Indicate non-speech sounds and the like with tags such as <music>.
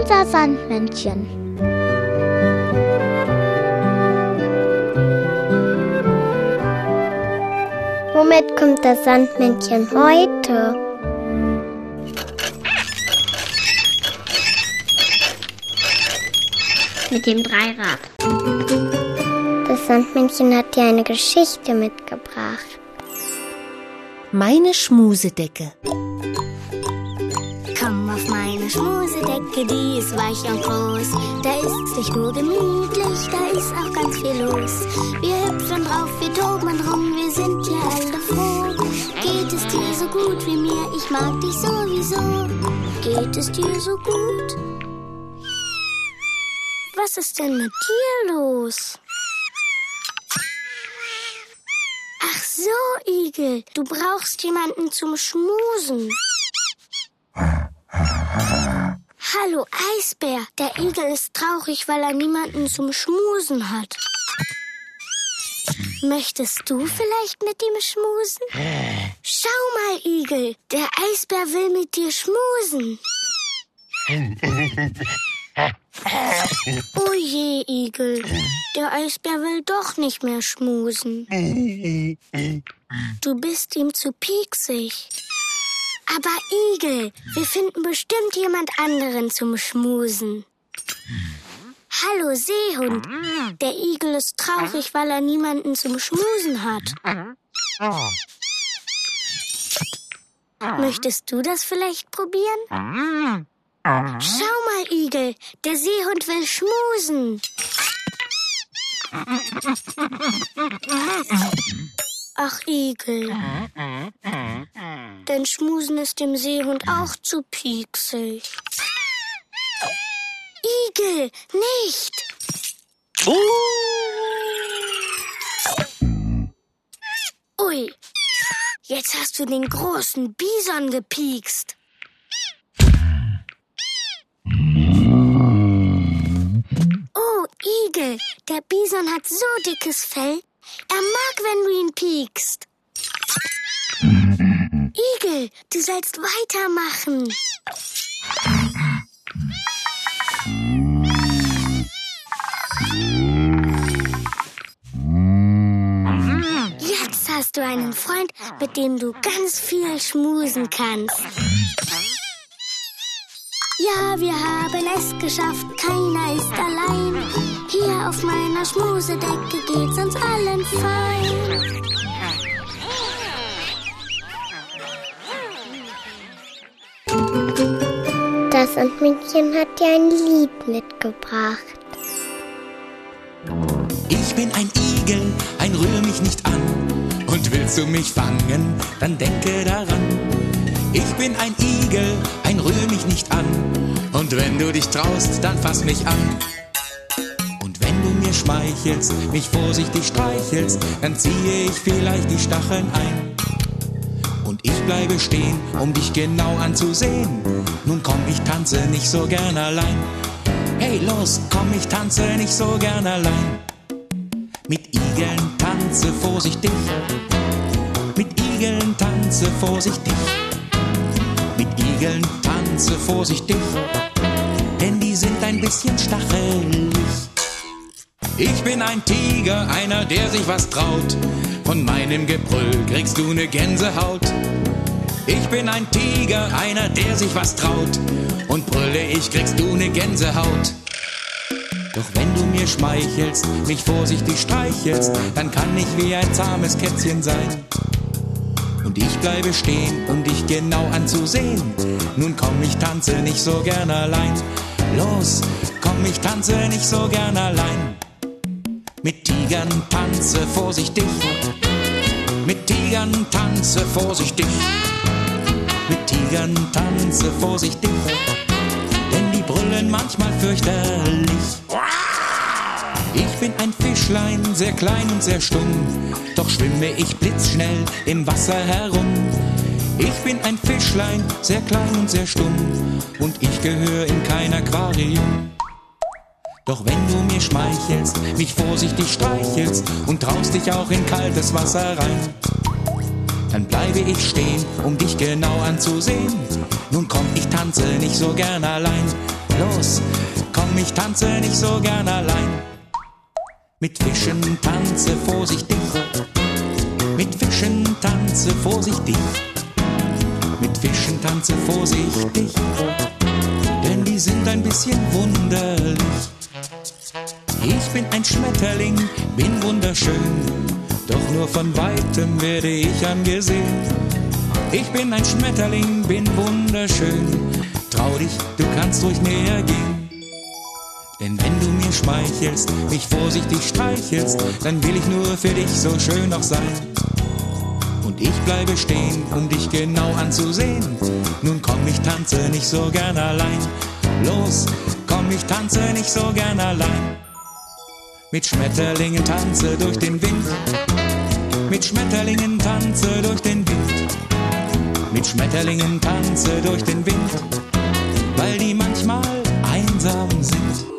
unser Sandmännchen. Womit kommt das Sandmännchen heute? Mit dem Dreirad. Das Sandmännchen hat dir eine Geschichte mitgebracht. Meine Schmusedecke. Meine Schmusedecke, die ist weich und groß. Da ist nicht nur gemütlich, da ist auch ganz viel los. Wir hüpfen drauf, wir toben rum, wir sind ja alle froh. Geht es dir so gut wie mir? Ich mag dich sowieso. Geht es dir so gut? Was ist denn mit dir los? Ach so, Igel, du brauchst jemanden zum Schmusen. Hallo Eisbär, der Igel ist traurig, weil er niemanden zum Schmusen hat. Möchtest du vielleicht mit ihm schmusen? Schau mal, Igel, der Eisbär will mit dir schmusen. <laughs> Oh je, Igel, der Eisbär will doch nicht mehr schmusen. <laughs> Du bist ihm zu pieksig. Aber Igel, wir finden bestimmt jemand anderen zum Schmusen. Hallo Seehund. Der Igel ist traurig, weil er niemanden zum Schmusen hat. Möchtest du das vielleicht probieren? Schau mal, Igel, der Seehund will schmusen. Ach, Igel. Denn Schmusen ist dem Seehund auch zu pieksig. Igel, nicht! Ui, jetzt hast du den großen Bison gepiekst. Oh, Igel, der Bison hat so dickes Fell. Er mag, wenn du ihn piekst. Igel, du sollst weitermachen. Jetzt hast du einen Freund, mit dem du ganz viel schmusen kannst. Ja, wir haben es geschafft, keiner ist allein. Hier auf meiner Schmusedecke geht's uns allen fein. Das Sandmännchen hat dir ein Lied mitgebracht. Ich bin ein Igel, ein rühr mich nicht an. Und willst du mich fangen, dann denke daran. Ich bin ein Igel, ein rühr mich nicht an. Und wenn du dich traust, dann fass mich an. Schmeichelst, mich vorsichtig streichelst, dann ziehe ich vielleicht die Stacheln ein. Und ich bleibe stehen, um dich genau anzusehen. Nun komm, ich tanze nicht so gern allein. Hey, los, komm, ich tanze nicht so gern allein. Mit Igeln tanze vorsichtig. Mit Igeln tanze vorsichtig. Mit Igeln tanze vorsichtig. Denn die sind ein bisschen stachelig. Ich bin ein Tiger, einer, der sich was traut. Von meinem Gebrüll kriegst du ne Gänsehaut. Ich bin ein Tiger, einer, der sich was traut. Und brülle ich, kriegst du ne Gänsehaut. Doch wenn du mir schmeichelst, mich vorsichtig streichelst, dann kann ich wie ein zahmes Kätzchen sein. Und ich bleibe stehen, um dich genau anzusehen. Nun komm, ich tanze nicht so gern allein. Los, komm, ich tanze nicht so gern allein. Tigern tanze vorsichtig. Mit Tigern tanze vorsichtig. Mit Tigern tanze vorsichtig. Denn die brüllen manchmal fürchterlich. Ich bin ein Fischlein, sehr klein und sehr stumm. Doch schwimme ich blitzschnell im Wasser herum. Ich bin ein Fischlein, sehr klein und sehr stumm. Und ich gehöre in kein Aquarium. Doch wenn du mir schmeichelst, mich vorsichtig streichelst und traust dich auch in kaltes Wasser rein, dann bleibe ich stehen, um dich genau anzusehen. Nun komm, ich tanze nicht so gern allein. Los, komm, ich tanze nicht so gern allein. Mit Fischen tanze vorsichtig, mit Fischen tanze vorsichtig, mit Fischen tanze vorsichtig, denn die sind ein bisschen wunderlich. Ich bin ein Schmetterling, bin wunderschön, doch nur von weitem werde ich angesehen. Ich bin ein Schmetterling, bin wunderschön, trau dich, du kannst ruhig näher gehen. Denn wenn du mir schmeichelst, mich vorsichtig streichelst, dann will ich nur für dich so schön noch sein. Und ich bleibe stehen, um dich genau anzusehen. Nun komm, ich tanze nicht so gern allein. Los, komm, ich tanze nicht so gern allein. Mit Schmetterlingen tanze durch den Wind. Mit Schmetterlingen tanze durch den Wind. Mit Schmetterlingen tanze durch den Wind. Weil die manchmal einsam sind.